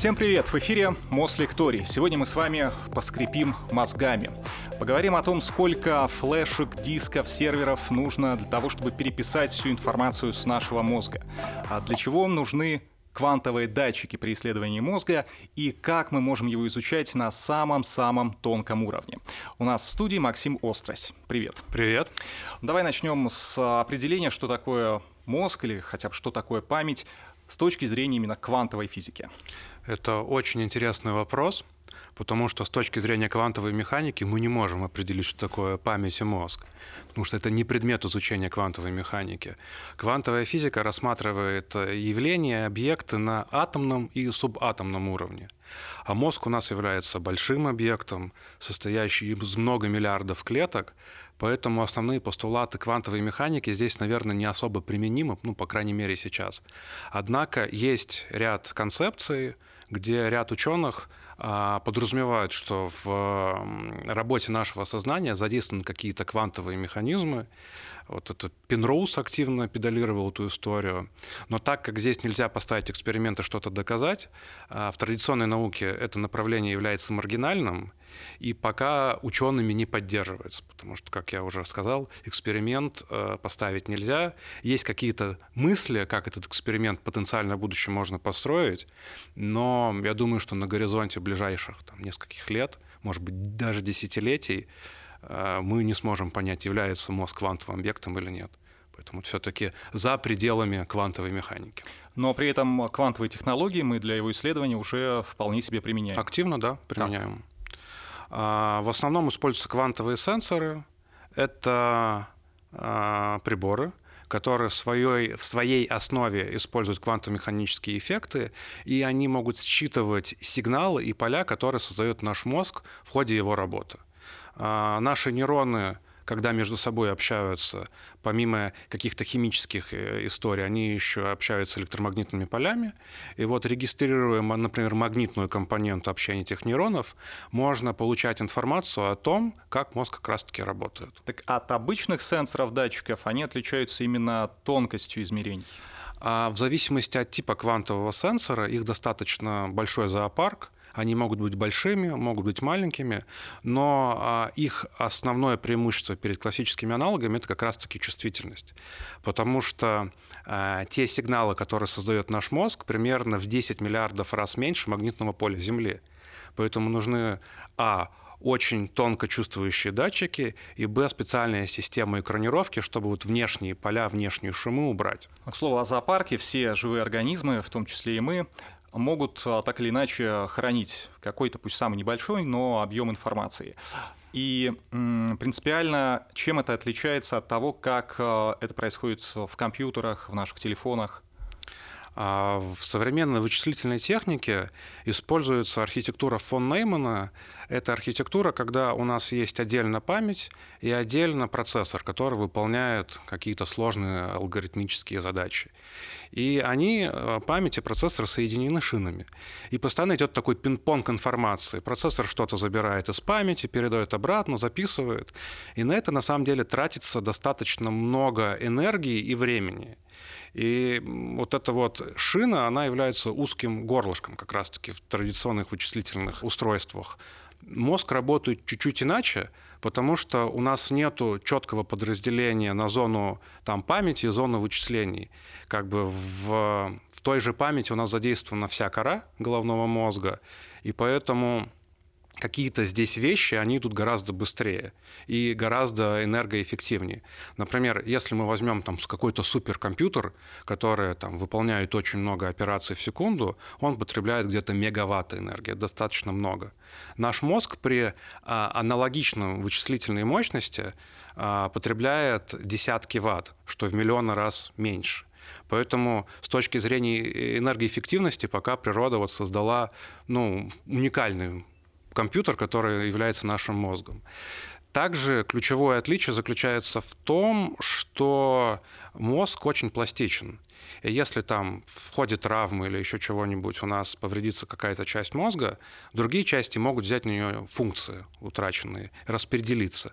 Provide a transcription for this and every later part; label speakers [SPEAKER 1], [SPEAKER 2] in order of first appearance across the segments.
[SPEAKER 1] Всем привет! В эфире Мос Лекторий. Сегодня мы с вами поскрипим мозгами. Поговорим о том, сколько флешек, дисков, серверов нужно для того, чтобы переписать всю информацию с нашего мозга. А для чего нужны квантовые датчики при исследовании мозга и как мы можем его изучать на самом-самом тонком уровне. У нас в студии Максим Острось. Привет.
[SPEAKER 2] Привет.
[SPEAKER 1] Давай начнем с определения, что такое мозг или хотя бы что такое память с точки зрения именно квантовой физики.
[SPEAKER 2] Это очень интересный вопрос, потому что с точки зрения квантовой механики мы не можем определить, что такое память и мозг, потому что это не предмет изучения квантовой механики. Квантовая физика рассматривает явления, объекты на атомном и субатомном уровне. А мозг у нас является большим объектом, состоящим из много миллиардов клеток, поэтому основные постулаты квантовой механики здесь, наверное, не особо применимы, ну, по крайней мере, сейчас. Однако есть ряд концепций, где ряд ученых а, подразумевают, что в работе нашего сознания задействованы какие-то квантовые механизмы. Вот это Пенроуз активно педалировал эту историю. Но так как здесь нельзя поставить эксперименты что-то доказать, а, в традиционной науке это направление является маргинальным, и пока учеными не поддерживается, потому что, как я уже сказал, эксперимент э, поставить нельзя. Есть какие-то мысли, как этот эксперимент потенциально в будущем можно построить, но я думаю, что на горизонте ближайших там, нескольких лет, может быть, даже десятилетий, мы не сможем понять, является мозг квантовым объектом или нет. Поэтому все-таки за пределами квантовой механики.
[SPEAKER 1] Но при этом квантовые технологии мы для его исследования уже вполне себе применяем.
[SPEAKER 2] Активно, да, применяем. Как? В основном используются квантовые сенсоры. Это а, приборы, которые в своей, в своей основе используют квантомеханические эффекты, и они могут считывать сигналы и поля, которые создает наш мозг в ходе его работы. А, наши нейроны когда между собой общаются, помимо каких-то химических э, историй, они еще общаются электромагнитными полями. И вот регистрируя, например, магнитную компоненту общения этих нейронов, можно получать информацию о том, как мозг как раз-таки работает.
[SPEAKER 1] Так от обычных сенсоров датчиков они отличаются именно тонкостью измерений?
[SPEAKER 2] А в зависимости от типа квантового сенсора, их достаточно большой зоопарк, они могут быть большими, могут быть маленькими, но а, их основное преимущество перед классическими аналогами это как раз-таки чувствительность. Потому что а, те сигналы, которые создает наш мозг, примерно в 10 миллиардов раз меньше магнитного поля Земли. Поэтому нужны а очень тонко чувствующие датчики, и б, специальная система экранировки, чтобы вот внешние поля, внешние шумы убрать.
[SPEAKER 1] К слову о зоопарке, все живые организмы, в том числе и мы, могут а, так или иначе хранить какой-то, пусть самый небольшой, но объем информации. И принципиально, чем это отличается от того, как а, это происходит в компьютерах, в наших телефонах?
[SPEAKER 2] А в современной вычислительной технике используется архитектура фон Неймана. Это архитектура, когда у нас есть отдельно память и отдельно процессор, который выполняет какие-то сложные алгоритмические задачи. И они, э, память и процессор соединены шинами. И постоянно идет такой пинг-понг информации. Процессор что-то забирает из памяти, передает обратно, записывает. И на это на самом деле тратится достаточно много энергии и времени. И вот эта вот шина, она является узким горлышком как раз-таки в традиционных вычислительных устройствах. Мозг работает чуть-чуть иначе, потому что у нас нет четкого подразделения на зону там, памяти и зону вычислений. Как бы в, в той же памяти у нас задействована вся кора головного мозга, и поэтому какие-то здесь вещи, они идут гораздо быстрее и гораздо энергоэффективнее. Например, если мы возьмем там какой-то суперкомпьютер, который там выполняет очень много операций в секунду, он потребляет где-то мегаватт энергии, достаточно много. Наш мозг при а, аналогичном вычислительной мощности а, потребляет десятки ватт, что в миллионы раз меньше. Поэтому с точки зрения энергоэффективности пока природа вот создала ну, уникальный компьютер, который является нашим мозгом. Также ключевое отличие заключается в том, что мозг очень пластичен. И если там в ходе травмы или еще чего-нибудь у нас повредится какая-то часть мозга, другие части могут взять на нее функции утраченные, распределиться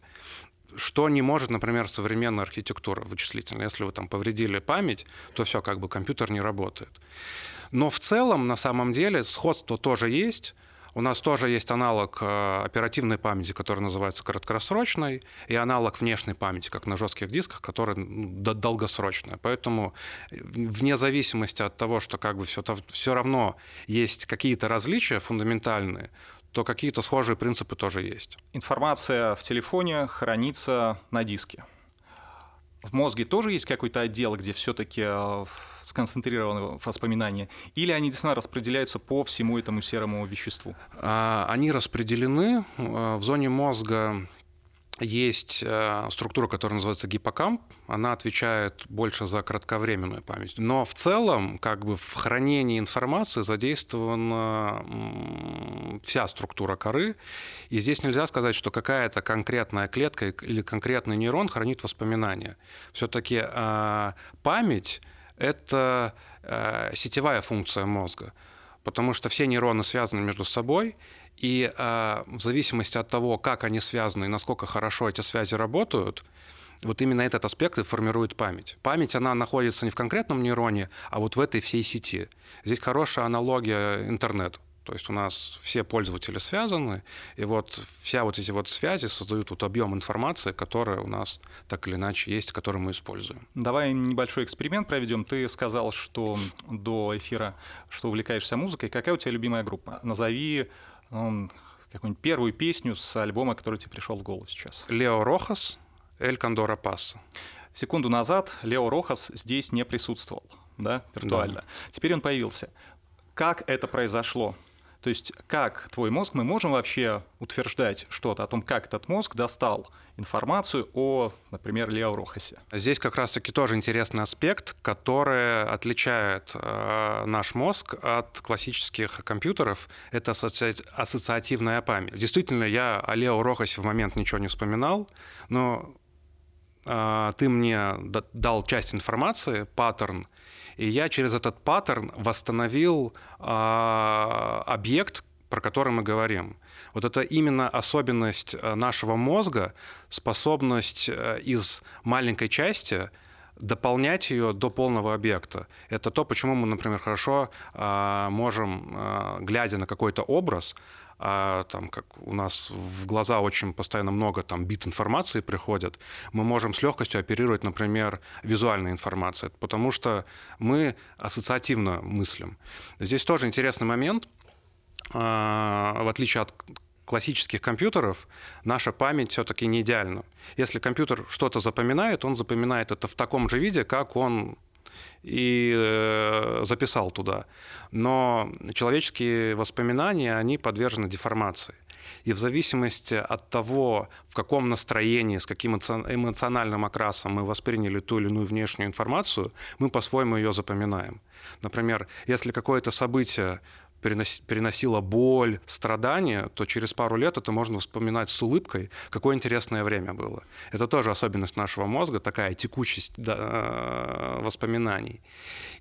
[SPEAKER 2] что не может, например, современная архитектура вычислительная. Если вы там повредили память, то все, как бы компьютер не работает. Но в целом, на самом деле, сходство тоже есть. У нас тоже есть аналог э, оперативной памяти, который называется краткосрочной, и аналог внешней памяти, как на жестких дисках, который ну, долгосрочная. Поэтому э, вне зависимости от того, что как бы все, все равно есть какие-то различия фундаментальные, то какие-то схожие принципы тоже есть.
[SPEAKER 1] Информация в телефоне хранится на диске. В мозге тоже есть какой-то отдел, где все-таки э, сконцентрированы воспоминания, или они действительно распределяются по всему этому серому веществу?
[SPEAKER 2] А, они распределены. Э, в зоне мозга есть э, структура, которая называется гиппокамп. Она отвечает больше за кратковременную память. Но в целом, как бы в хранении информации задействована вся структура коры. И здесь нельзя сказать, что какая-то конкретная клетка или конкретный нейрон хранит воспоминания. Все-таки э, память это э, сетевая функция мозга, потому что все нейроны связаны между собой, и э, в зависимости от того, как они связаны и насколько хорошо эти связи работают, вот именно этот аспект и формирует память. Память, она находится не в конкретном нейроне, а вот в этой всей сети. Здесь хорошая аналогия интернету. То есть у нас все пользователи связаны, и вот вся вот эти вот связи создают вот объем информации, которая у нас так или иначе есть, который мы используем.
[SPEAKER 1] Давай небольшой эксперимент проведем. Ты сказал, что до эфира, что увлекаешься музыкой. Какая у тебя любимая группа? Назови ну, какую-нибудь первую песню с альбома, который тебе пришел в голову сейчас.
[SPEAKER 2] Лео Рохас, Эль Кондора Пасса.
[SPEAKER 1] Секунду назад Лео Рохас здесь не присутствовал, да, виртуально. Да. Теперь он появился. Как это произошло? То есть как твой мозг, мы можем вообще утверждать что-то о том, как этот мозг достал информацию о, например, Лео Рохасе?
[SPEAKER 2] Здесь как раз-таки тоже интересный аспект, который отличает э, наш мозг от классических компьютеров. Это асоци... ассоциативная память. Действительно, я о Лео Рохасе в момент ничего не вспоминал, но ты мне дал часть информации, паттерн, и я через этот паттерн восстановил э, объект, про который мы говорим. Вот это именно особенность э, нашего мозга, способность э, из маленькой части дополнять ее до полного объекта. Это то, почему мы, например, хорошо э, можем, э, глядя на какой-то образ, а там, как у нас в глаза очень постоянно много там бит информации приходят, мы можем с легкостью оперировать, например, визуальной информацией, потому что мы ассоциативно мыслим. Здесь тоже интересный момент, а, в отличие от классических компьютеров наша память все-таки не идеальна. Если компьютер что-то запоминает, он запоминает это в таком же виде, как он и э, записал туда. Но человеческие воспоминания, они подвержены деформации. И в зависимости от того, в каком настроении, с каким эмоциональным окрасом мы восприняли ту или иную внешнюю информацию, мы по-своему ее запоминаем. Например, если какое-то событие переносила боль, страдания, то через пару лет это можно вспоминать с улыбкой, какое интересное время было. Это тоже особенность нашего мозга, такая текучесть э, воспоминаний.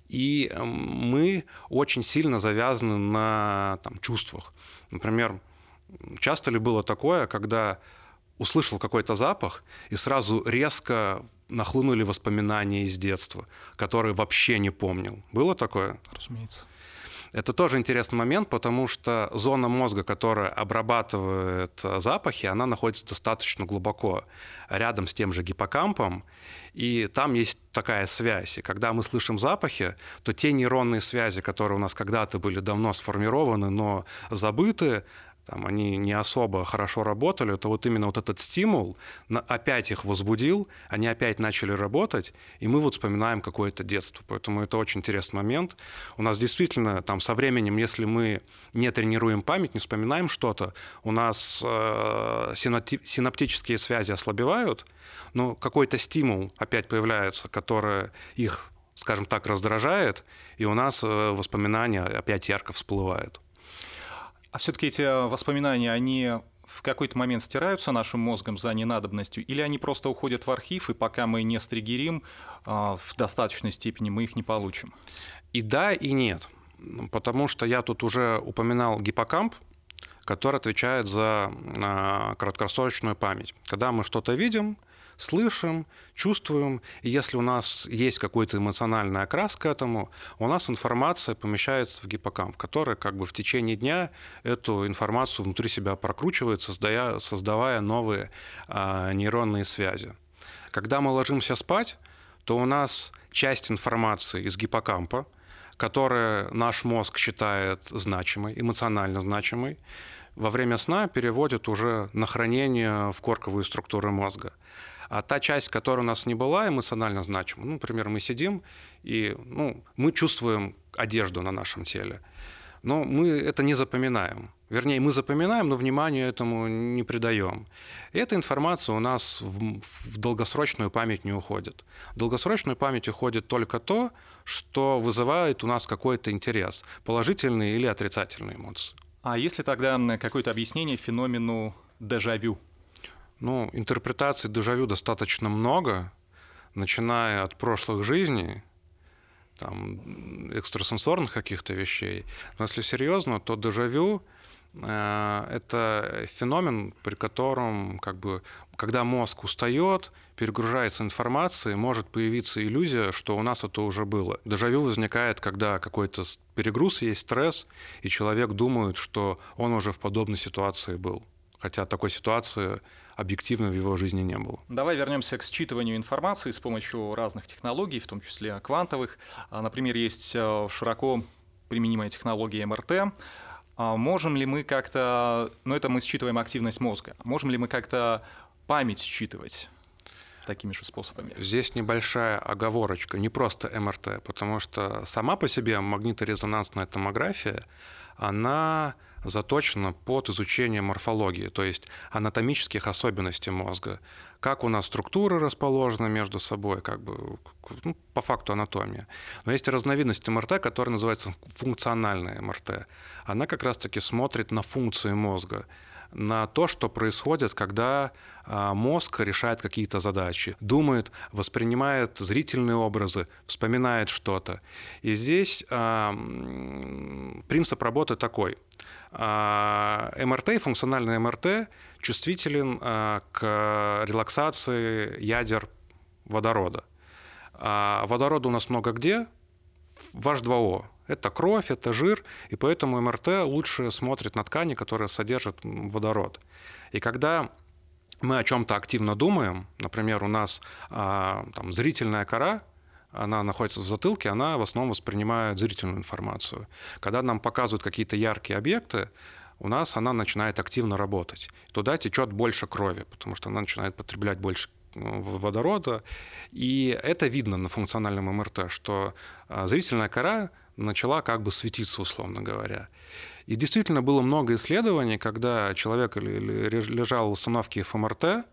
[SPEAKER 2] И эм, мы очень сильно завязаны на там, чувствах. Например, часто ли было такое, когда услышал какой-то запах и сразу резко нахлынули воспоминания из детства, которые вообще не помнил. Было такое?
[SPEAKER 1] Разумеется.
[SPEAKER 2] Это тоже интересный момент, потому что зона мозга, которая обрабатывает э, запахи, она находится достаточно глубоко рядом с тем же гиппокампом, и там есть такая связь. И когда мы слышим запахи, то те нейронные связи, которые у нас когда-то были давно сформированы, но забыты, там, они не особо хорошо работали, то вот именно вот этот стимул опять их возбудил, они опять начали работать, и мы вот вспоминаем какое-то детство. Поэтому это очень интересный момент. У нас действительно там со временем, если мы не тренируем память, не вспоминаем что-то, у нас э, синаптические связи ослабевают, но какой-то стимул опять появляется, который их, скажем так, раздражает, и у нас э, воспоминания опять ярко всплывают.
[SPEAKER 1] А все-таки эти воспоминания, они в какой-то момент стираются нашим мозгом за ненадобностью, или они просто уходят в архив, и пока мы не стригерим а, в достаточной степени, мы их не получим?
[SPEAKER 2] И да, и нет. Потому что я тут уже упоминал гиппокамп, который отвечает за а, краткосрочную память. Когда мы что-то видим, слышим, чувствуем, и если у нас есть какой-то эмоциональный окрас к этому, у нас информация помещается в гиппокамп, который как бы в течение дня эту информацию внутри себя прокручивает, создая, создавая новые а, нейронные связи. Когда мы ложимся спать, то у нас часть информации из гиппокампа, которая наш мозг считает значимой, эмоционально значимой, во время сна переводит уже на хранение в корковые структуры мозга. А та часть, которая у нас не была эмоционально значима, ну, например, мы сидим и ну, мы чувствуем одежду на нашем теле, но мы это не запоминаем. Вернее, мы запоминаем, но внимания этому не придаем. И эта информация у нас в, в долгосрочную память не уходит. В долгосрочную память уходит только то, что вызывает у нас какой-то интерес, положительные или отрицательные эмоции.
[SPEAKER 1] А есть ли тогда какое-то объяснение феномену дежавю?
[SPEAKER 2] Ну, интерпретаций дежавю достаточно много, начиная от прошлых жизней, там, экстрасенсорных каких-то вещей. Но если серьезно, то дежавю э, это феномен, при котором, как бы, когда мозг устает, перегружается информацией, может появиться иллюзия, что у нас это уже было. Дежавю возникает, когда какой-то перегруз есть, стресс, и человек думает, что он уже в подобной ситуации был. Хотя такой ситуации объективно в его жизни не было.
[SPEAKER 1] Давай вернемся к считыванию информации с помощью разных технологий, в том числе квантовых. А, например, есть э, широко применимая технология МРТ. А, можем ли мы как-то, ну это мы считываем активность мозга, можем ли мы как-то память считывать? такими же способами.
[SPEAKER 2] Здесь небольшая оговорочка, не просто МРТ, потому что сама по себе магниторезонансная томография, она заточена под изучение морфологии, то есть анатомических особенностей мозга. Как у нас структуры расположены между собой, как бы, ну, по факту анатомия. Но есть разновидность МРТ, которая называется функциональная МРТ. Она как раз-таки смотрит на функции мозга на то, что происходит, когда а, мозг решает какие-то задачи, думает, воспринимает зрительные образы, вспоминает что-то. И здесь а, принцип работы такой. А, МРТ, функциональный МРТ, чувствителен к релаксации ядер водорода. Водорода у нас много где? В H2O. Это кровь, это жир, и поэтому МРТ лучше смотрит на ткани, которые содержат водород. И когда мы о чем-то активно думаем, например, у нас а, там, зрительная кора, она находится в затылке, она в основном воспринимает зрительную информацию. Когда нам показывают какие-то яркие объекты, у нас она начинает активно работать. Туда течет больше крови, потому что она начинает потреблять больше водорода. И это видно на функциональном МРТ, что а, зрительная кора начала как бы светиться, условно говоря. И действительно было много исследований, когда человек лежал в установке ФМРТ,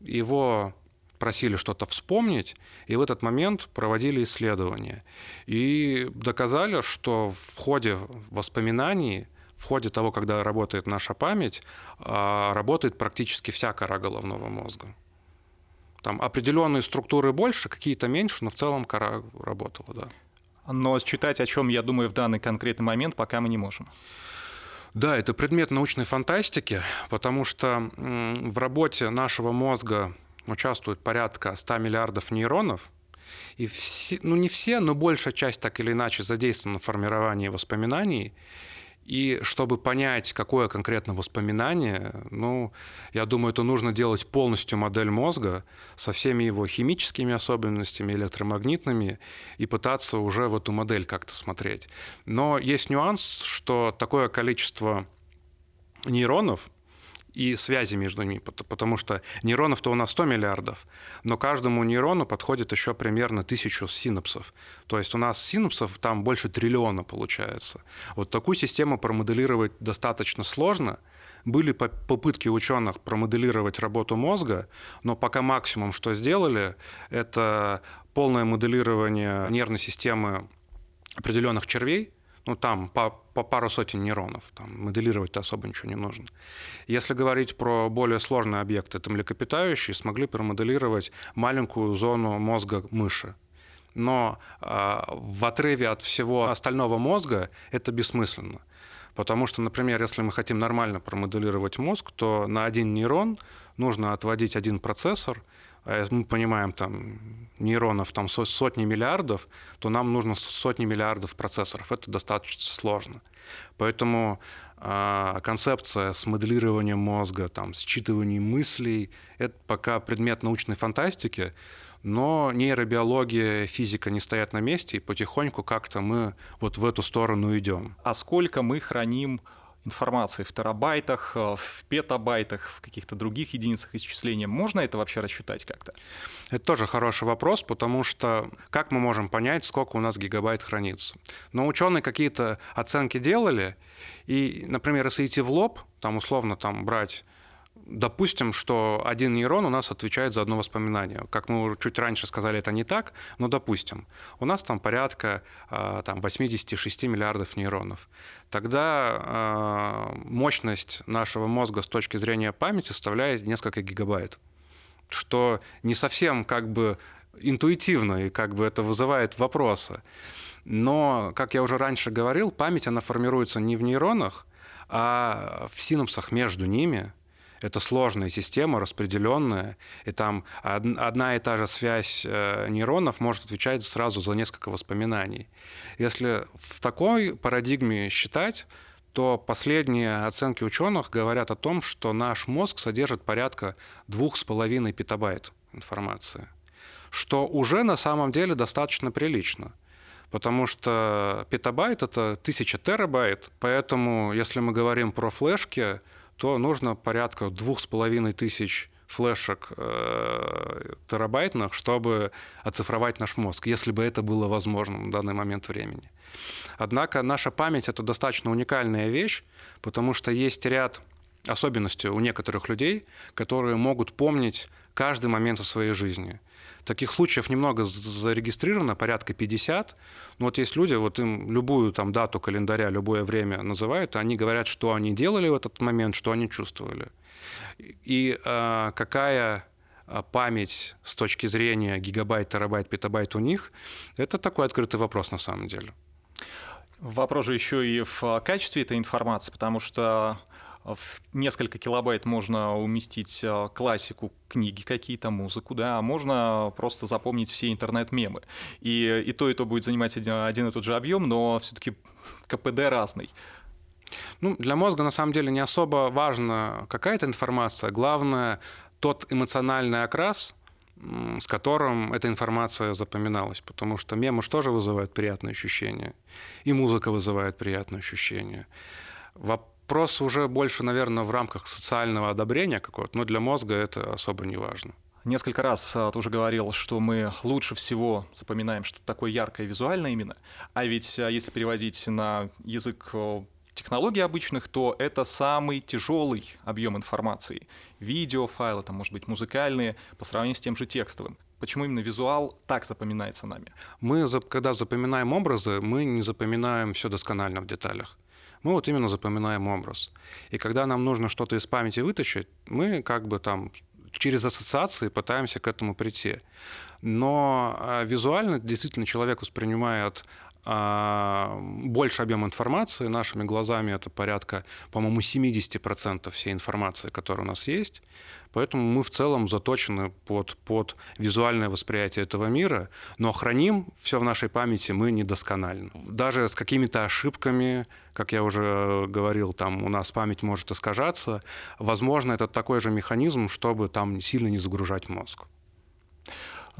[SPEAKER 2] его просили что-то вспомнить, и в этот момент проводили исследования. И доказали, что в ходе воспоминаний, в ходе того, когда работает наша память, а, работает практически вся кора головного мозга. Там определенные структуры больше, какие-то меньше, но в целом кора работала, да.
[SPEAKER 1] Но считать, о чем я думаю в данный конкретный момент, пока мы не можем.
[SPEAKER 2] Да, это предмет научной фантастики, потому что в работе нашего мозга участвует порядка 100 миллиардов нейронов, и все, ну не все, но большая часть так или иначе задействована в формировании воспоминаний. И чтобы понять, какое конкретно воспоминание, ну, я думаю, это нужно делать полностью модель мозга со всеми его химическими особенностями, электромагнитными, и пытаться уже в эту модель как-то смотреть. Но есть нюанс, что такое количество нейронов, и связи между ними, потому что нейронов-то у нас 100 миллиардов, но каждому нейрону подходит еще примерно тысячу синапсов. То есть у нас синапсов там больше триллиона получается. Вот такую систему промоделировать достаточно сложно. Были попытки ученых промоделировать работу мозга, но пока максимум, что сделали, это полное моделирование нервной системы определенных червей, ну там по, по пару сотен нейронов, там моделировать-то особо ничего не нужно. Если говорить про более сложные объекты, это млекопитающие смогли промоделировать маленькую зону мозга мыши. Но э, в отрыве от всего остального мозга это бессмысленно. Потому что, например, если мы хотим нормально промоделировать мозг, то на один нейрон нужно отводить один процессор, мы понимаем там нейронов там сотни миллиардов, то нам нужно сотни миллиардов процессоров. Это достаточно сложно. Поэтому э, концепция с моделированием мозга, там, считыванием мыслей, это пока предмет научной фантастики, но нейробиология, физика не стоят на месте, и потихоньку как-то мы вот в эту сторону идем.
[SPEAKER 1] А сколько мы храним информации в терабайтах, э, в петабайтах, в каких-то других единицах исчисления. Можно это вообще рассчитать как-то?
[SPEAKER 2] Это тоже хороший вопрос, потому что как мы можем понять, сколько у нас гигабайт хранится? Но ученые какие-то оценки делали, и, например, если идти в лоб, там условно там брать Допустим, что один нейрон у нас отвечает за одно воспоминание. Как мы уже чуть раньше сказали, это не так, но допустим. У нас там порядка а, там, 86 миллиардов нейронов. Тогда а, мощность нашего мозга с точки зрения памяти составляет несколько гигабайт. Что не совсем как бы интуитивно, и как бы это вызывает вопросы. Но, как я уже раньше говорил, память, она формируется не в нейронах, а в синапсах между ними – это сложная система, распределенная, и там одна и та же связь э, нейронов может отвечать сразу за несколько воспоминаний. Если в такой парадигме считать, то последние оценки ученых говорят о том, что наш мозг содержит порядка 2,5 петабайт информации, что уже на самом деле достаточно прилично потому что петабайт — это тысяча терабайт, поэтому если мы говорим про флешки, то нужно порядка двух с половиной тысяч флешек э, терабайтных, чтобы оцифровать наш мозг, если бы это было возможно в данный момент времени. Однако наша память — это достаточно уникальная вещь, потому что есть ряд особенностей у некоторых людей, которые могут помнить каждый момент в своей жизни. Таких случаев немного зарегистрировано, порядка 50. Но вот есть люди, вот им любую там дату календаря, любое время называют, они говорят, что они делали в этот момент, что они чувствовали. И э, какая а, память с точки зрения гигабайт, терабайт, петабайт у них, это такой открытый вопрос на самом деле.
[SPEAKER 1] Вопрос же еще и в качестве этой информации, потому что в несколько килобайт можно уместить э, классику, книги какие-то, музыку, да, а можно просто запомнить все интернет-мемы. И, и то, и то будет занимать один, один и тот же объем, но все-таки КПД разный.
[SPEAKER 2] Ну, для мозга на самом деле не особо важна какая-то информация. Главное тот эмоциональный окрас, с которым эта информация запоминалась. Потому что мемы же тоже вызывают приятные ощущения. И музыка вызывает приятные ощущения вопрос уже больше, наверное, в рамках социального одобрения какого-то, но для мозга это особо не важно.
[SPEAKER 1] Несколько раз а, ты уже говорил, что мы лучше всего запоминаем что-то такое яркое визуально именно. А ведь а, если переводить на язык технологий обычных, то это самый тяжелый объем информации. Видеофайлы, там, может быть, музыкальные, по сравнению с тем же текстовым. Почему именно визуал так запоминается нами?
[SPEAKER 2] Мы, когда запоминаем образы, мы не запоминаем все досконально в деталях мы вот именно запоминаем образ. И когда нам нужно что-то из памяти вытащить, мы как бы там через ассоциации пытаемся к этому прийти. Но а, визуально действительно человек воспринимает больше объем информации. Нашими глазами это порядка, по-моему, 70% всей информации, которая у нас есть. Поэтому мы в целом заточены под, под визуальное восприятие этого мира, но храним все в нашей памяти мы недосконально. Даже с какими-то ошибками, как я уже говорил, там у нас память может искажаться. Возможно, это такой же механизм, чтобы там сильно не загружать мозг.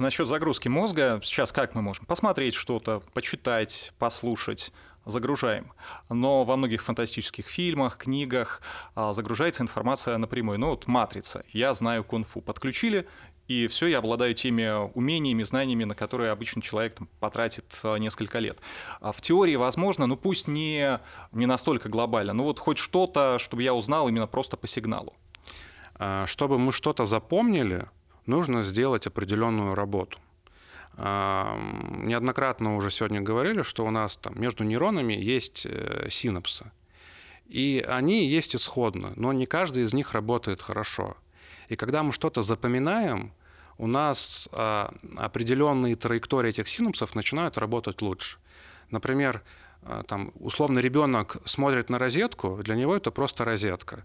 [SPEAKER 1] Насчет загрузки мозга, сейчас как мы можем? Посмотреть что-то, почитать, послушать, загружаем. Но во многих фантастических фильмах, книгах а, загружается информация напрямую. Ну вот «Матрица», я знаю кунг-фу. Подключили, и все, я обладаю теми умениями, знаниями, на которые обычный человек там, потратит а, несколько лет. А в теории возможно, ну пусть не, не настолько глобально, но вот хоть что-то, чтобы я узнал именно просто по сигналу.
[SPEAKER 2] Чтобы мы что-то запомнили, нужно сделать определенную работу. Неоднократно уже сегодня говорили, что у нас там между нейронами есть э, синапсы. И они есть исходно, но не каждый из них работает хорошо. И когда мы что-то запоминаем, у нас а, определенные траектории этих синапсов начинают работать лучше. Например, там, условно ребенок смотрит на розетку, для него это просто розетка.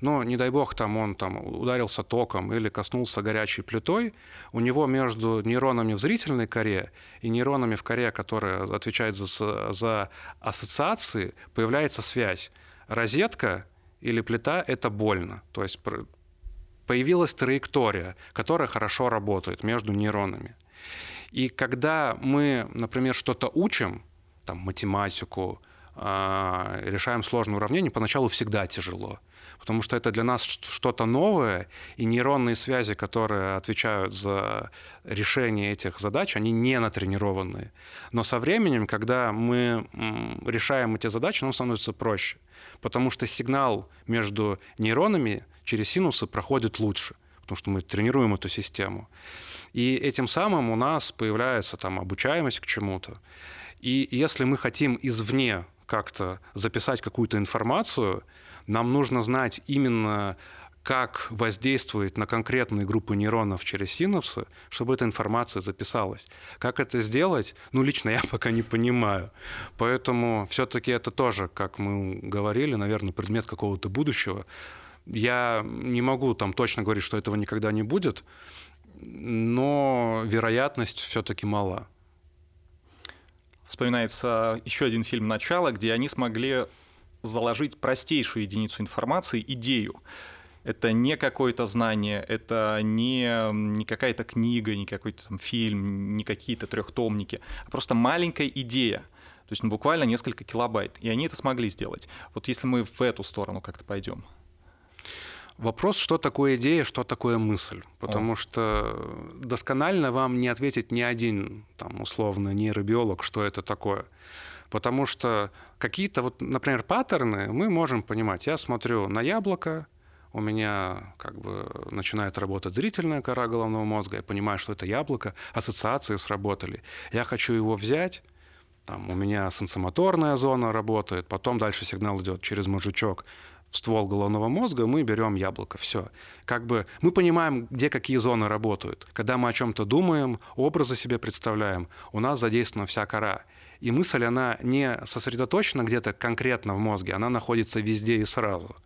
[SPEAKER 2] Но, не дай бог, там он там, ударился током или коснулся горячей плитой, у него между нейронами в зрительной коре и нейронами в коре, которая отвечает за, за ассоциации, появляется связь. Розетка или плита — это больно. То есть появилась траектория, которая хорошо работает между нейронами. И когда мы, например, что-то учим, там, математику, а, решаем сложные уравнения, поначалу всегда тяжело потому что это для нас что-то новое, и нейронные связи, которые отвечают за решение этих задач, они не натренированные. Но со временем, когда мы решаем эти задачи, нам становится проще, потому что сигнал между нейронами через синусы проходит лучше, потому что мы тренируем эту систему. И этим самым у нас появляется там обучаемость к чему-то. И если мы хотим извне как-то записать какую-то информацию, нам нужно знать именно как воздействует на конкретные группы нейронов через синапсы, чтобы эта информация записалась. Как это сделать, ну, лично я пока не понимаю. Поэтому все-таки это тоже, как мы говорили, наверное, предмет какого-то будущего. Я не могу там точно говорить, что этого никогда не будет, но вероятность все-таки мала.
[SPEAKER 1] Вспоминается еще один фильм «Начало», где они смогли заложить простейшую единицу информации, идею. Это не какое-то знание, это не, не какая-то книга, не какой-то там фильм, не какие-то трехтомники, а просто маленькая идея. То есть ну, буквально несколько килобайт. И они это смогли сделать. Вот если мы в эту сторону как-то пойдем.
[SPEAKER 2] Вопрос, что такое идея, что такое мысль. Потому О. что досконально вам не ответит ни один, там, условно, нейробиолог, что это такое. Потому что какие-то, вот, например, паттерны мы можем понимать. Я смотрю на яблоко, у меня как бы начинает работать зрительная кора головного мозга, я понимаю, что это яблоко, ассоциации сработали. Я хочу его взять, там, у меня сенсомоторная зона работает, потом дальше сигнал идет через мозжечок в ствол головного мозга, мы берем яблоко. Все. Как бы мы понимаем, где какие зоны работают. Когда мы о чем-то думаем, образы себе представляем, у нас задействована вся кора. И мысль, она не сосредоточена где-то конкретно в мозге, она находится везде и сразу.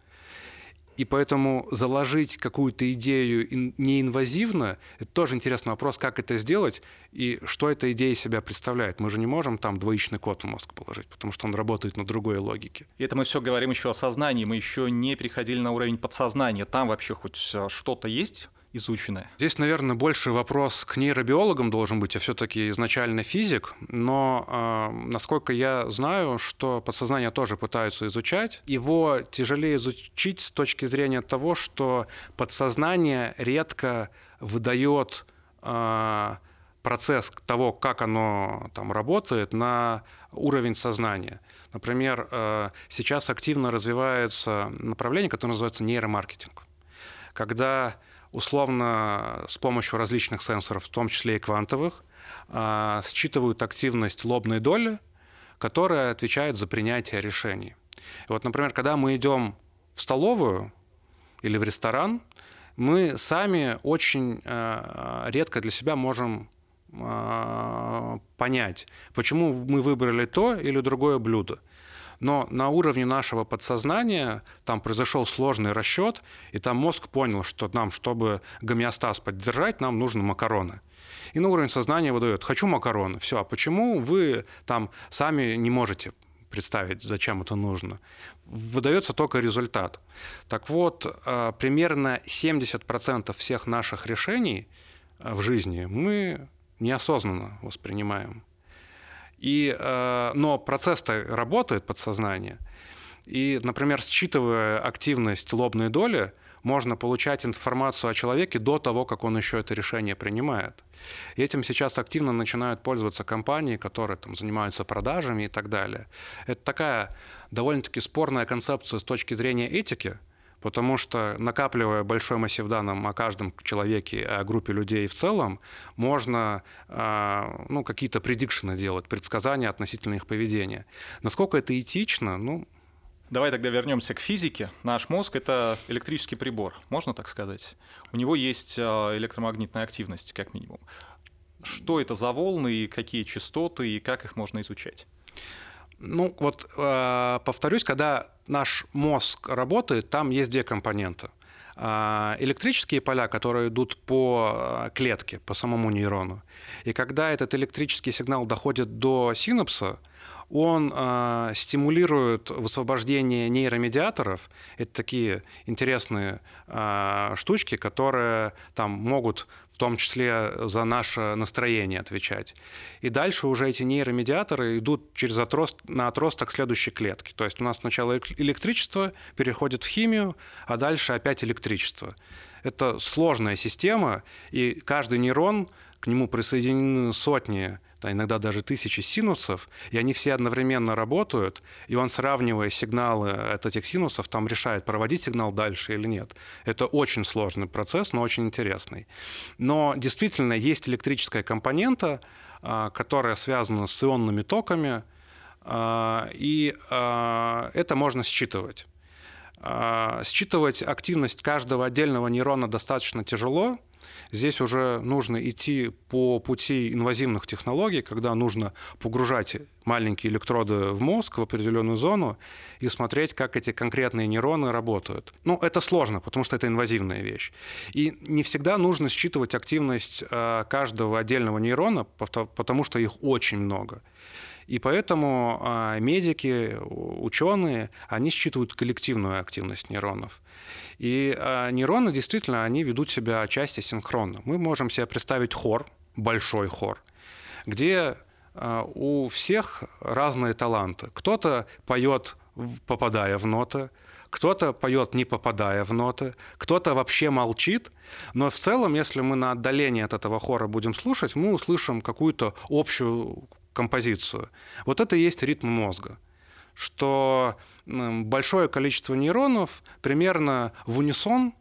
[SPEAKER 2] И поэтому заложить какую-то идею неинвазивно, это тоже интересный вопрос, как это сделать и что эта идея себя представляет. Мы же не можем там двоичный код в мозг положить, потому что он работает на другой логике.
[SPEAKER 1] И это мы все говорим еще о сознании, мы еще не переходили на уровень подсознания. Там вообще хоть э, что-то есть? Изученное?
[SPEAKER 2] Здесь, наверное, больше вопрос к нейробиологам должен быть. Я все-таки изначально физик, но э, насколько я знаю, что подсознание тоже пытаются изучать. Его тяжелее изучить с точки зрения того, что подсознание редко выдает э, процесс того, как оно там работает, на уровень сознания. Например, э, сейчас активно развивается направление, которое называется нейромаркетинг. Когда условно с помощью различных сенсоров, в том числе и квантовых, а, считывают активность лобной доли, которая отвечает за принятие решений. Вот, например, когда мы идем в столовую или в ресторан, мы сами очень а, редко для себя можем а, понять, почему мы выбрали то или другое блюдо но на уровне нашего подсознания там произошел сложный расчет, и там мозг понял, что нам, чтобы гомеостаз поддержать, нам нужны макароны. И на уровень сознания выдает, хочу макароны. Все, а почему вы там сами не можете представить, зачем это нужно? Выдается только результат. Так вот, э, примерно 70% всех наших решений э, в жизни мы неосознанно воспринимаем. И, э, но процесс-то работает подсознание. И, например, считывая активность лобной доли, можно получать информацию о человеке до того, как он еще это решение принимает. И этим сейчас активно начинают пользоваться компании, которые там, занимаются продажами и так далее. Это такая довольно-таки спорная концепция с точки зрения этики, потому что накапливая большой массив данных о каждом человеке, о группе людей в целом, можно а, ну, какие-то предикшены делать, предсказания относительно их поведения. Насколько это этично, ну,
[SPEAKER 1] Давай тогда вернемся к физике. Наш мозг — это электрический прибор, можно так сказать? У него есть а, электромагнитная активность, как минимум. Что это за волны, и какие частоты, и как их можно изучать?
[SPEAKER 2] Ну, вот э, повторюсь, когда наш мозг работает, там есть две компонента. Электрические поля, которые идут по э, клетке, по самому нейрону. И когда этот электрический сигнал доходит до синапса, он э, стимулирует высвобождение нейромедиаторов. Это такие интересные э, штучки, которые там могут том числе за наше настроение отвечать. И дальше уже эти нейромедиаторы идут через отрост, на отросток следующей клетки. То есть у нас сначала электричество переходит в химию, а дальше опять электричество. Это сложная система, и каждый нейрон, к нему присоединены сотни а иногда даже тысячи синусов, и они все одновременно работают, и он, сравнивая сигналы от этих синусов, там решает, проводить сигнал дальше или нет. Это очень сложный процесс, но очень интересный. Но действительно есть электрическая компонента, а, которая связана с ионными токами, а, и а, это можно считывать. Считывать активность каждого отдельного нейрона достаточно тяжело, Здесь уже нужно идти по пути инвазивных технологий, когда нужно погружать маленькие электроды в мозг, в определенную зону, и смотреть, как эти конкретные нейроны работают. Ну, это сложно, потому что это инвазивная вещь. И не всегда нужно считывать активность э, каждого отдельного нейрона, потому что их очень много. И поэтому а, медики, ученые, они считывают коллективную активность нейронов. И а, нейроны действительно, они ведут себя отчасти синхронно. Мы можем себе представить хор, большой хор, где а, у всех разные таланты. Кто-то поет, попадая в ноты, кто-то поет, не попадая в ноты, кто-то вообще молчит, но в целом, если мы на отдалении от этого хора будем слушать, мы услышим какую-то общую композицию. Вот это и есть ритм мозга, что большое количество нейронов примерно в унисон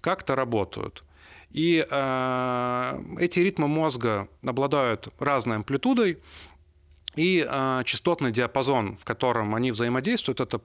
[SPEAKER 2] как-то работают. И э, эти ритмы мозга обладают разной амплитудой, и э, частотный диапазон, в котором они взаимодействуют, это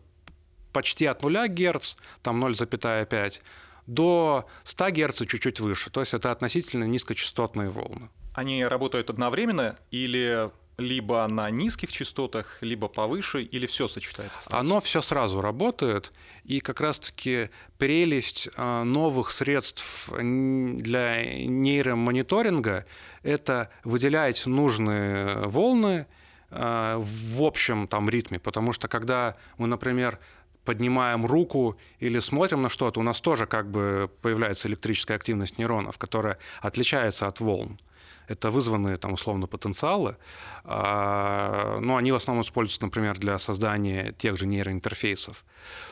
[SPEAKER 2] почти от 0 Гц, там 0,5, до 100 Гц чуть-чуть выше. То есть это относительно низкочастотные волны.
[SPEAKER 1] Они работают одновременно или либо на низких частотах, либо повыше, или все сочетается?
[SPEAKER 2] Сразу? Оно все сразу работает, и как раз-таки прелесть а, новых средств для нейромониторинга – это выделять нужные волны а, в общем там ритме, потому что когда мы, например, поднимаем руку или смотрим на что-то, у нас тоже как бы появляется электрическая активность нейронов, которая отличается от волн это вызванные там условно потенциалы, а, но они в основном используются, например, для создания тех же нейроинтерфейсов.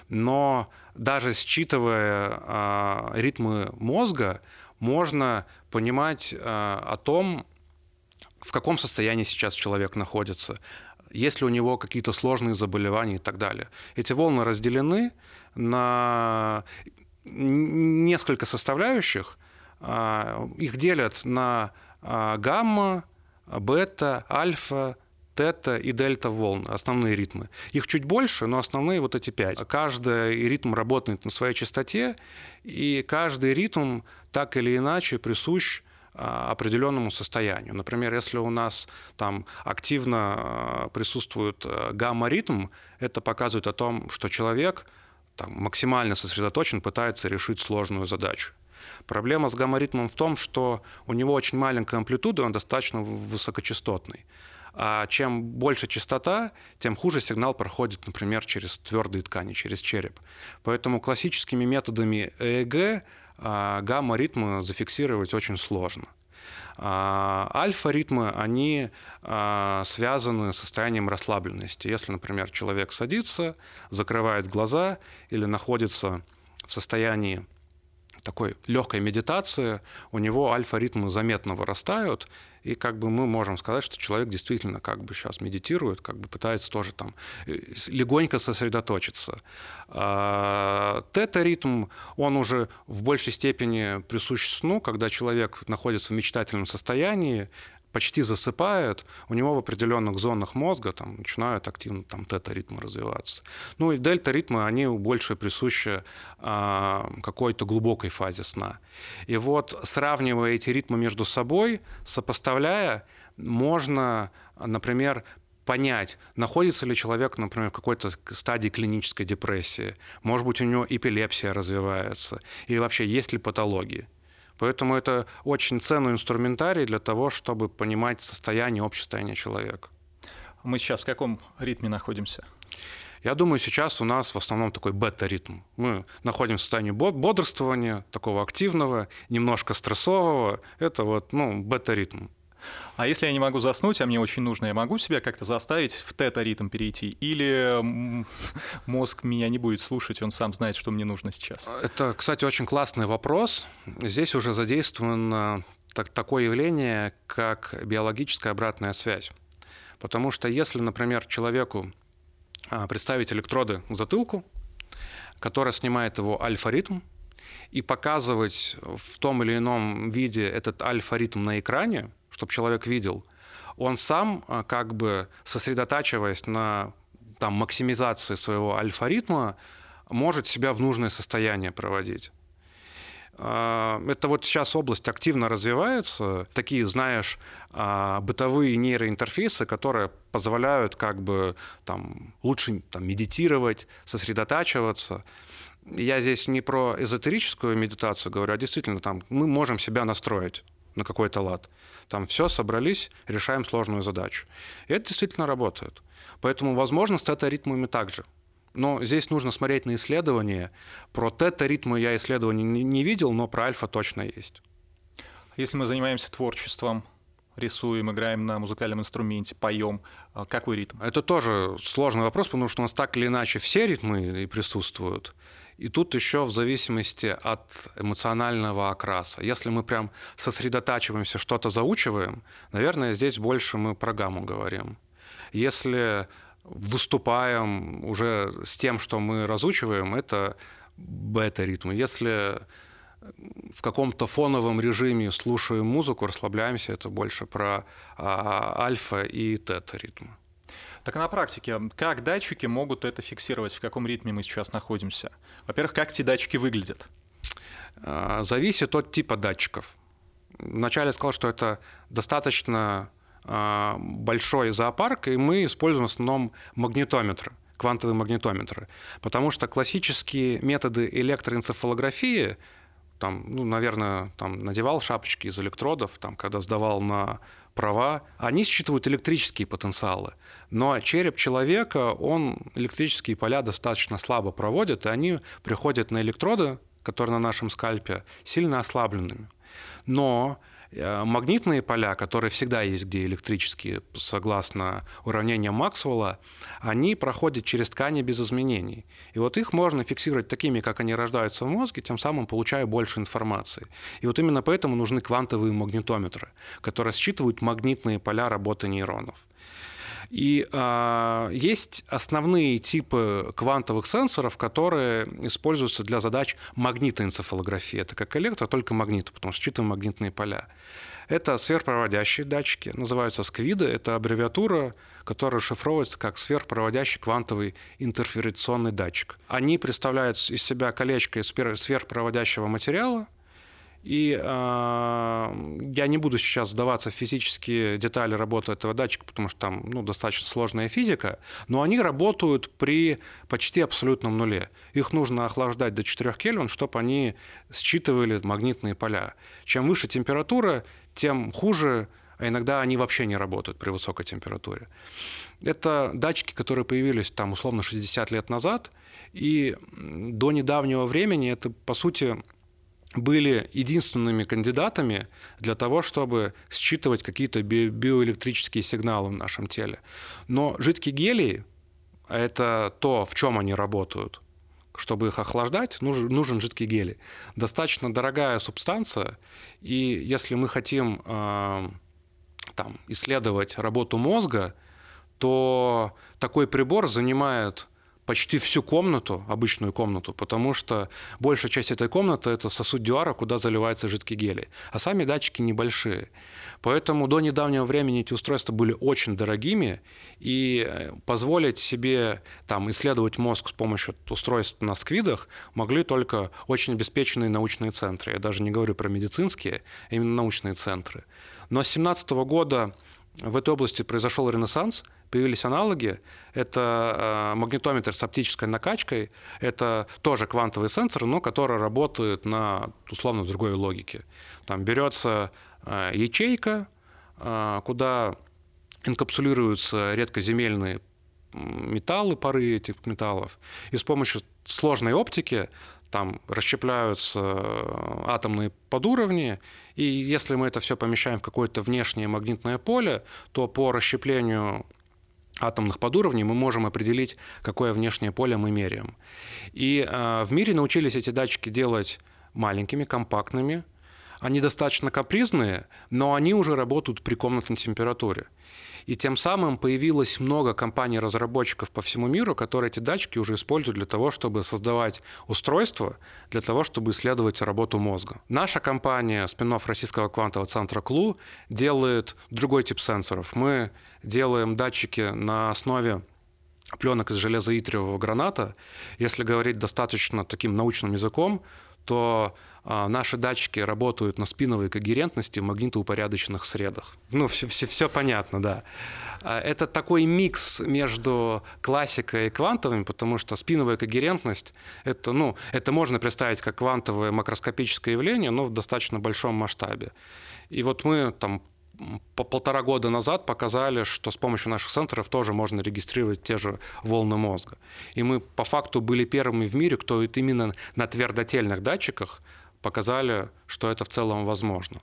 [SPEAKER 2] Но даже считывая а, ритмы мозга, можно понимать а, о том, в каком состоянии сейчас человек находится, есть ли у него какие-то сложные заболевания и так далее. Эти волны разделены на несколько составляющих, их делят на гамма, бета, альфа, тета и дельта волн, основные ритмы. Их чуть больше, но основные вот эти пять. Каждый ритм работает на своей частоте, и каждый ритм так или иначе присущ а, определенному состоянию. Например, если у нас там активно а, присутствует гамма-ритм, это показывает о том, что человек там, максимально сосредоточен, пытается решить сложную задачу. Проблема с гамма-ритмом в том, что у него очень маленькая амплитуда, он достаточно высокочастотный. А чем больше частота, тем хуже сигнал проходит, например, через твердые ткани, через череп. Поэтому классическими методами ЭЭГ а, гамма-ритмы зафиксировать очень сложно. А, альфа-ритмы, они а, связаны с состоянием расслабленности. Если, например, человек садится, закрывает глаза или находится в состоянии такой легкой медитации у него альфа-ритмы заметно вырастают, и как бы мы можем сказать, что человек действительно как бы сейчас медитирует, как бы пытается тоже там э, легонько сосредоточиться. А, тета-ритм, он уже в большей степени присущ сну, когда человек находится в мечтательном состоянии, почти засыпает, у него в определенных зонах мозга там, начинают активно там, тета-ритмы развиваться. Ну и дельта-ритмы, они больше присущи а, какой-то глубокой фазе сна. И вот сравнивая эти ритмы между собой, сопоставляя, можно, например, понять, находится ли человек, например, в какой-то стадии клинической депрессии, может быть, у него эпилепсия развивается, или вообще есть ли патологии. Поэтому это очень ценный инструментарий для того, чтобы понимать состояние, общее состояние человека.
[SPEAKER 1] Мы сейчас в каком ритме находимся?
[SPEAKER 2] Я думаю, сейчас у нас в основном такой бета-ритм. Мы находимся в состоянии бодрствования, такого активного, немножко стрессового. Это вот, ну, бета-ритм.
[SPEAKER 1] А если я не могу заснуть, а мне очень нужно, я могу себя как-то заставить в тета-ритм перейти? Или мозг меня не будет слушать, он сам знает, что мне нужно сейчас?
[SPEAKER 2] Это, кстати, очень классный вопрос. Здесь уже задействовано так, такое явление, как биологическая обратная связь. Потому что если, например, человеку а, представить электроды к затылку, которая снимает его альфа-ритм, и показывать в том или ином виде этот альфа-ритм на экране, чтобы человек видел, он сам, а, как бы сосредотачиваясь на там, максимизации своего альфа-ритма, может себя в нужное состояние проводить. А, это вот сейчас область активно развивается. Такие, знаешь, а, бытовые нейроинтерфейсы, которые позволяют как бы там, лучше там, медитировать, сосредотачиваться. Я здесь не про эзотерическую медитацию говорю, а действительно там мы можем себя настроить на какой-то лад. Там все собрались, решаем сложную задачу. И это действительно работает. Поэтому, возможно, с тета-ритмами также. Но здесь нужно смотреть на исследования. Про тета-ритмы я исследований не видел, но про альфа точно есть.
[SPEAKER 1] Если мы занимаемся творчеством, рисуем, играем на музыкальном инструменте, поем, а какой ритм?
[SPEAKER 2] Это тоже сложный вопрос, потому что у нас так или иначе все ритмы и присутствуют. И тут еще в зависимости от эмоционального окраса. Если мы прям сосредотачиваемся, что-то заучиваем, наверное, здесь больше мы про гамму говорим. Если выступаем уже с тем, что мы разучиваем, это бета-ритмы. Если в каком-то фоновом режиме слушаем музыку, расслабляемся, это больше про а, альфа и тета-ритмы.
[SPEAKER 1] Так на практике, как датчики могут это фиксировать, в каком ритме мы сейчас находимся? Во-первых, как эти датчики выглядят?
[SPEAKER 2] А, зависит от типа датчиков. Вначале сказал, что это достаточно а, большой зоопарк, и мы используем в основном магнитометры квантовые магнитометры. Потому что классические методы электроэнцефалографии, там, ну, наверное, там, надевал шапочки из электродов, там, когда сдавал на права, они считывают электрические потенциалы. Но череп человека, он электрические поля достаточно слабо проводит, и они приходят на электроды, которые на нашем скальпе, сильно ослабленными. Но магнитные поля, которые всегда есть, где электрические, согласно уравнениям Максвелла, они проходят через ткани без изменений. И вот их можно фиксировать такими, как они рождаются в мозге, тем самым получая больше информации. И вот именно поэтому нужны квантовые магнитометры, которые считывают магнитные поля работы нейронов. И э, есть основные типы квантовых сенсоров, которые используются для задач магнитоэнцефалографии. Это как электро, только магниты, потому что считываем магнитные поля. Это сверхпроводящие датчики, называются сквиды. Это аббревиатура, которая шифровывается как сверхпроводящий квантовый интерферационный датчик. Они представляют из себя колечко из сверхпроводящего материала, и э, я не буду сейчас вдаваться в физические детали работы этого датчика, потому что там ну, достаточно сложная физика, но они работают при почти абсолютном нуле. Их нужно охлаждать до 4 Кельвин, чтобы они считывали магнитные поля. Чем выше температура, тем хуже, а иногда они вообще не работают при высокой температуре. Это датчики, которые появились там условно 60 лет назад, и до недавнего времени это, по сути, были единственными кандидатами для того, чтобы считывать какие-то би- биоэлектрические сигналы в нашем теле. Но жидкие гелии, это то, в чем они работают, чтобы их охлаждать, нужен, нужен жидкий гелий. Достаточно дорогая субстанция, и если мы хотим э, там, исследовать работу мозга, то такой прибор занимает почти всю комнату, обычную комнату, потому что большая часть этой комнаты – это сосуд Дюара, куда заливается жидкий гелий. А сами датчики небольшие. Поэтому до недавнего времени эти устройства были очень дорогими, и э, позволить себе там, исследовать мозг с помощью устройств на сквидах могли только очень обеспеченные научные центры. Я даже не говорю про медицинские, а именно научные центры. Но с 2017 года в этой области произошел ренессанс. Появились аналоги. Это э, магнитометр с оптической накачкой. Это тоже квантовый сенсор, но который работает на условно другой логике. Там берется э, ячейка, э, куда инкапсулируются редкоземельные металлы, пары этих металлов, и с помощью сложной оптики там расщепляются атомные подуровни, и если мы это все помещаем в какое-то внешнее магнитное поле, то по расщеплению атомных подуровней мы можем определить, какое внешнее поле мы меряем. И э, в мире научились эти датчики делать маленькими, компактными. Они достаточно капризные, но они уже работают при комнатной температуре. И тем самым появилось много компаний-разработчиков по всему миру, которые эти датчики уже используют для того, чтобы создавать устройства, для того, чтобы исследовать работу мозга. Наша компания, спинов российского квантового центра КЛУ, делает другой тип сенсоров. Мы делаем датчики на основе пленок из железоитриевого граната. Если говорить достаточно таким научным языком, то а, наши датчики работают на спиновой когерентности в магнитоупорядоченных средах. Ну, все, все, все понятно, да. А, это такой микс между классикой и квантовым, потому что спиновая когерентность это, ну, это можно представить как квантовое макроскопическое явление, но в достаточно большом масштабе. И вот мы там по полтора года назад показали, что с помощью наших сенсоров тоже можно регистрировать те же волны мозга. И мы по факту были первыми в мире, кто именно на твердотельных датчиках показали, что это в целом возможно.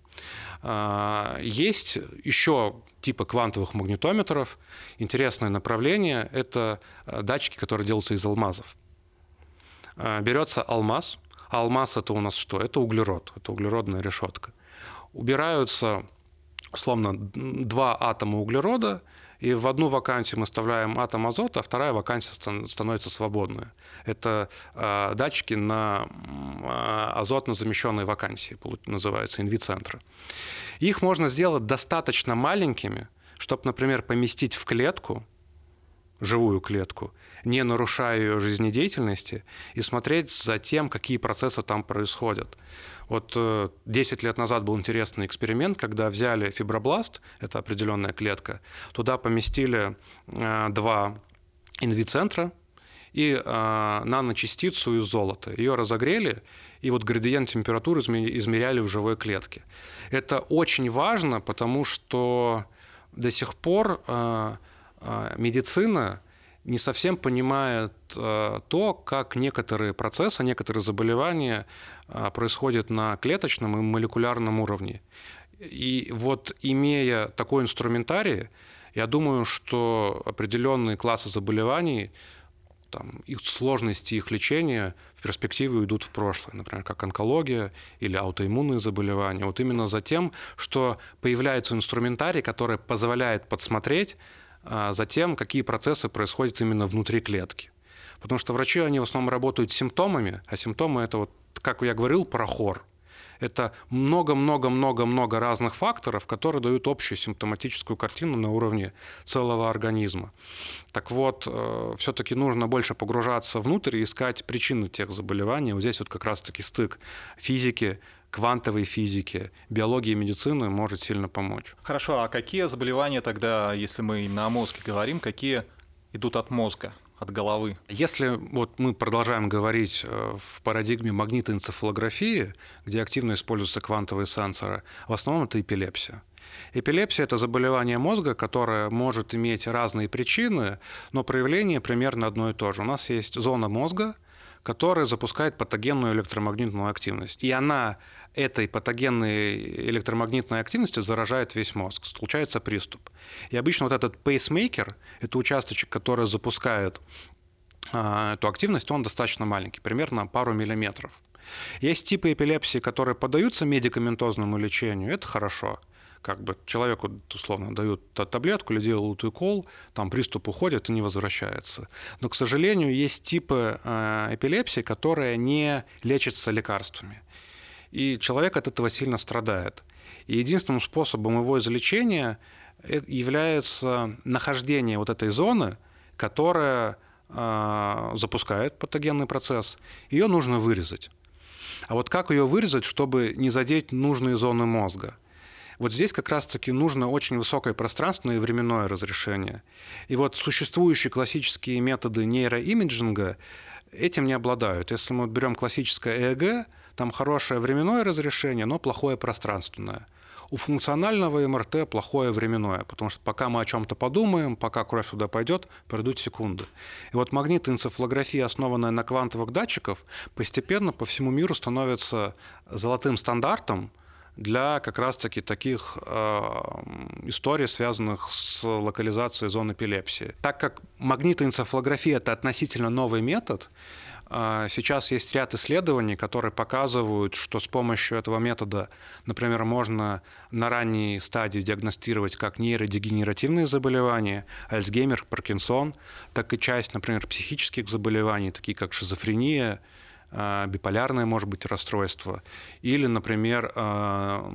[SPEAKER 2] А, есть еще типы квантовых магнитометров. Интересное направление – это э, датчики, которые делаются из алмазов. А, берется алмаз. Алмаз – это у нас что? Это углерод, это углеродная решетка. Убираются условно два атома углерода, и в одну вакансию мы вставляем атом азота, а вторая вакансия становится свободной. Это э, датчики на э, азотно замещенной вакансии, называется инвицентры. Их можно сделать достаточно маленькими, чтобы, например, поместить в клетку, живую клетку, не нарушая ее жизнедеятельности, и смотреть за тем, какие процессы там происходят. Вот 10 э, лет назад был интересный эксперимент, когда взяли фибробласт, это определенная клетка, туда поместили э, два инвицентра и э, наночастицу из золота. Ее разогрели, и вот градиент температуры измеряли в живой клетке. Это очень важно, потому что до сих пор медицина не совсем понимает э, то, как некоторые процессы, некоторые заболевания э, происходят на клеточном и молекулярном уровне. И вот имея такой инструментарий, я думаю, что определенные классы заболеваний, там, их сложности их лечения в перспективе уйдут в прошлое, например, как онкология или аутоиммунные заболевания. Вот именно за тем, что появляется инструментарий, который позволяет подсмотреть а затем какие процессы происходят именно внутри клетки. Потому что врачи, они в основном работают с симптомами, а симптомы это вот, как я говорил, про хор. Это много-много-много-много разных факторов, которые дают общую симптоматическую картину на уровне целого организма. Так вот, э, все-таки нужно больше погружаться внутрь и искать причины тех заболеваний. Вот здесь вот как раз-таки стык физики, квантовой физики, биологии и медицины может сильно помочь.
[SPEAKER 1] Хорошо, а какие заболевания тогда, если мы именно о мозге говорим, какие идут от мозга? от головы.
[SPEAKER 2] Если вот мы продолжаем говорить э, в парадигме магнитоэнцефалографии, где активно используются квантовые сенсоры, в основном это эпилепсия. Эпилепсия – это заболевание мозга, которое может иметь разные причины, но проявление примерно одно и то же. У нас есть зона мозга, которая запускает патогенную электромагнитную активность. И она этой патогенной электромагнитной активностью заражает весь мозг. Случается приступ. И обычно вот этот пейсмейкер, это участочек, который запускает а, эту активность, он достаточно маленький, примерно пару миллиметров. Есть типы эпилепсии, которые поддаются медикаментозному лечению, это хорошо. Как бы человеку, условно, дают таблетку или делают укол, там приступ уходит и не возвращается. Но, к сожалению, есть типы а, эпилепсии, которые не лечатся лекарствами и человек от этого сильно страдает. И единственным способом его излечения является нахождение вот этой зоны, которая э, запускает патогенный процесс. Ее нужно вырезать. А вот как ее вырезать, чтобы не задеть нужные зоны мозга? Вот здесь как раз-таки нужно очень высокое пространственное и временное разрешение. И вот существующие классические методы нейроимиджинга этим не обладают. Если мы берем классическое ЭЭГ, там хорошее временное разрешение, но плохое пространственное. У функционального МРТ плохое временное, потому что пока мы о чем-то подумаем, пока кровь туда пойдет, пройдут секунды. И вот магнитоэнцефалография, основанная на квантовых датчиках, постепенно по всему миру становится золотым стандартом для как раз-таки таких э, историй, связанных с локализацией зон эпилепсии. Так как магнитоэнцефалография – это относительно новый метод, э, сейчас есть ряд исследований, которые показывают, что с помощью этого метода, например, можно на ранней стадии диагностировать как нейродегенеративные заболевания, Альцгеймер, Паркинсон, так и часть, например, психических заболеваний, такие как шизофрения, биполярное, может быть, расстройство, или, например, а,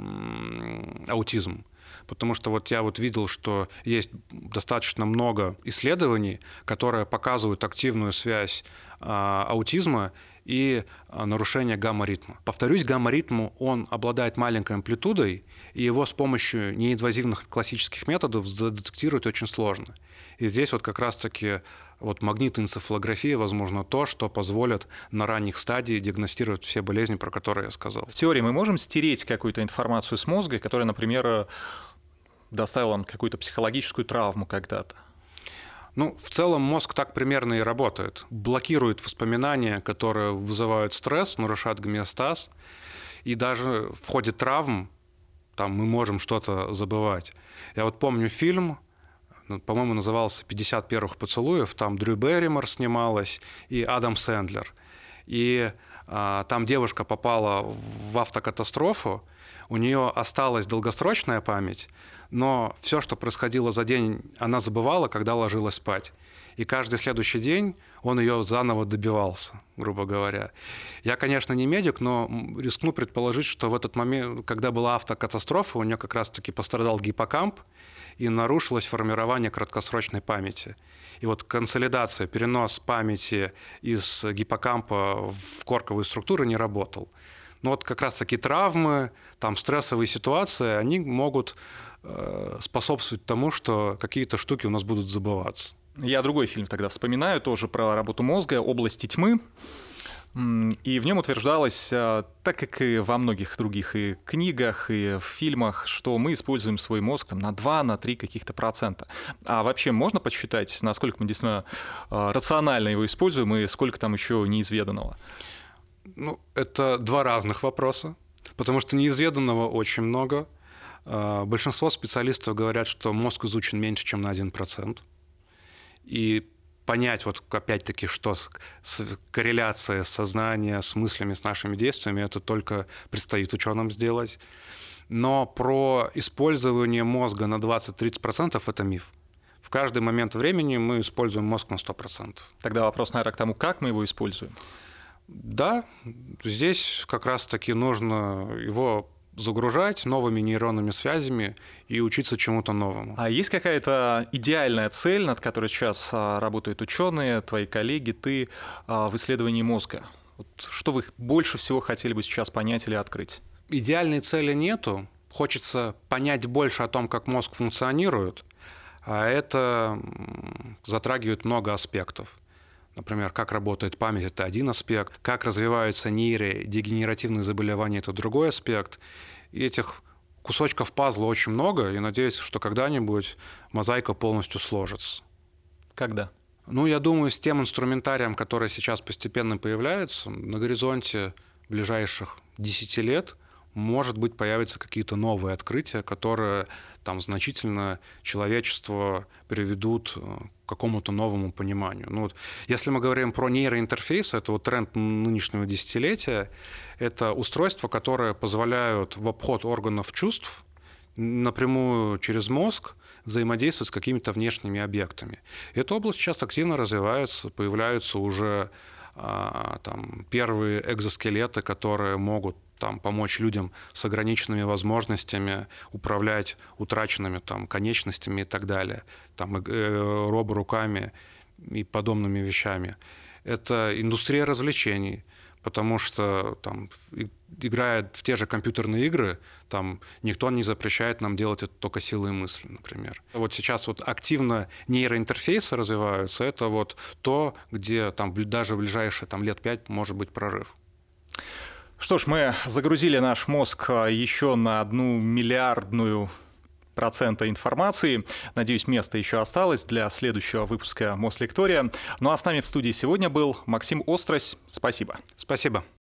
[SPEAKER 2] аутизм. Потому что вот я вот видел, что есть достаточно много исследований, которые показывают активную связь а, аутизма и нарушение гамма-ритма. Повторюсь, гамма-ритм, он обладает маленькой амплитудой, и его с помощью неинвазивных классических методов задетектировать очень сложно. И здесь вот как раз-таки вот магнитоэнцефалография, возможно, то, что позволит на ранних стадиях диагностировать все болезни, про которые я сказал.
[SPEAKER 1] В теории мы можем стереть какую-то информацию с мозга, которая, например, доставила нам какую-то психологическую травму когда-то?
[SPEAKER 2] Ну, в целом мозг так примерно и работает. Блокирует воспоминания, которые вызывают стресс, нарушают гомеостаз. И даже в ходе травм там мы можем что-то забывать. Я вот помню фильм ну, по-моему, назывался «50 первых поцелуев». Там Дрю Берримор снималась и Адам Сэндлер. И а, там девушка попала в автокатастрофу, у нее осталась долгосрочная память, но все, что происходило за день, она забывала, когда ложилась спать. И каждый следующий день он ее заново добивался, грубо говоря. Я, конечно, не медик, но рискну предположить, что в этот момент, когда была автокатастрофа, у нее как раз-таки пострадал гиппокамп, и нарушилось формирование краткосрочной памяти. И вот консолидация, перенос памяти из гиппокампа в корковые структуры не работал. Но вот как раз таки травмы, там стрессовые ситуации, они могут э, способствовать тому, что какие-то штуки у нас будут забываться.
[SPEAKER 1] Я другой фильм тогда вспоминаю, тоже про работу мозга «Области тьмы». И в нем утверждалось, а, так как и во многих других и книгах, и в фильмах, что мы используем свой мозг там, на 2, на 3 каких-то процента. А вообще можно подсчитать, насколько мы действительно а, рационально его используем и сколько там еще неизведанного?
[SPEAKER 2] Ну, это два разных вопроса, потому что неизведанного очень много. А, большинство специалистов говорят, что мозг изучен меньше, чем на 1%. И понять, вот опять-таки, что с, с корреляция сознания с мыслями, с нашими действиями, это только предстоит ученым сделать. Но про использование мозга на 20-30% это миф. В каждый момент времени мы используем мозг на 100%.
[SPEAKER 1] Тогда вопрос, наверное, к тому, как мы его используем.
[SPEAKER 2] Да, здесь как раз-таки нужно его загружать новыми нейронными связями и учиться чему-то новому.
[SPEAKER 1] А есть какая-то идеальная цель, над которой сейчас а, работают ученые, твои коллеги, ты а, в исследовании мозга? Вот что вы больше всего хотели бы сейчас понять или открыть?
[SPEAKER 2] Идеальной цели нету. Хочется понять больше о том, как мозг функционирует, а это затрагивает много аспектов. Например, как работает память – это один аспект, как развиваются нейродегенеративные заболевания – это другой аспект. И этих кусочков пазла очень много, и надеюсь, что когда-нибудь мозаика полностью сложится.
[SPEAKER 1] Когда?
[SPEAKER 2] Ну, я думаю, с тем инструментарием, который сейчас постепенно появляется, на горизонте ближайших 10 лет, может быть, появятся какие-то новые открытия, которые там значительно человечество приведут э, к какому-то новому пониманию. Ну, вот, если мы говорим про нейроинтерфейс, это вот тренд нынешнего десятилетия, это устройства, которые позволяют в обход органов чувств напрямую через мозг взаимодействовать с какими-то внешними объектами. Эта область сейчас активно развивается, появляются уже а, там, первые экзоскелеты, которые могут там, помочь людям с ограниченными возможностями управлять утраченными там, конечностями и так далее, там, э, роборуками и подобными вещами. Это индустрия развлечений, потому что там, играя в те же компьютерные игры, там никто не запрещает нам делать это только силой мысли, например. Вот сейчас вот активно нейроинтерфейсы развиваются, это вот то, где там даже в ближайшие там, лет пять может быть прорыв.
[SPEAKER 1] Что ж, мы загрузили наш мозг а, еще на одну миллиардную процента информации. Надеюсь, место еще осталось для следующего выпуска Мослектория. Ну а с нами в студии сегодня был Максим Острось. Спасибо.
[SPEAKER 2] Спасибо.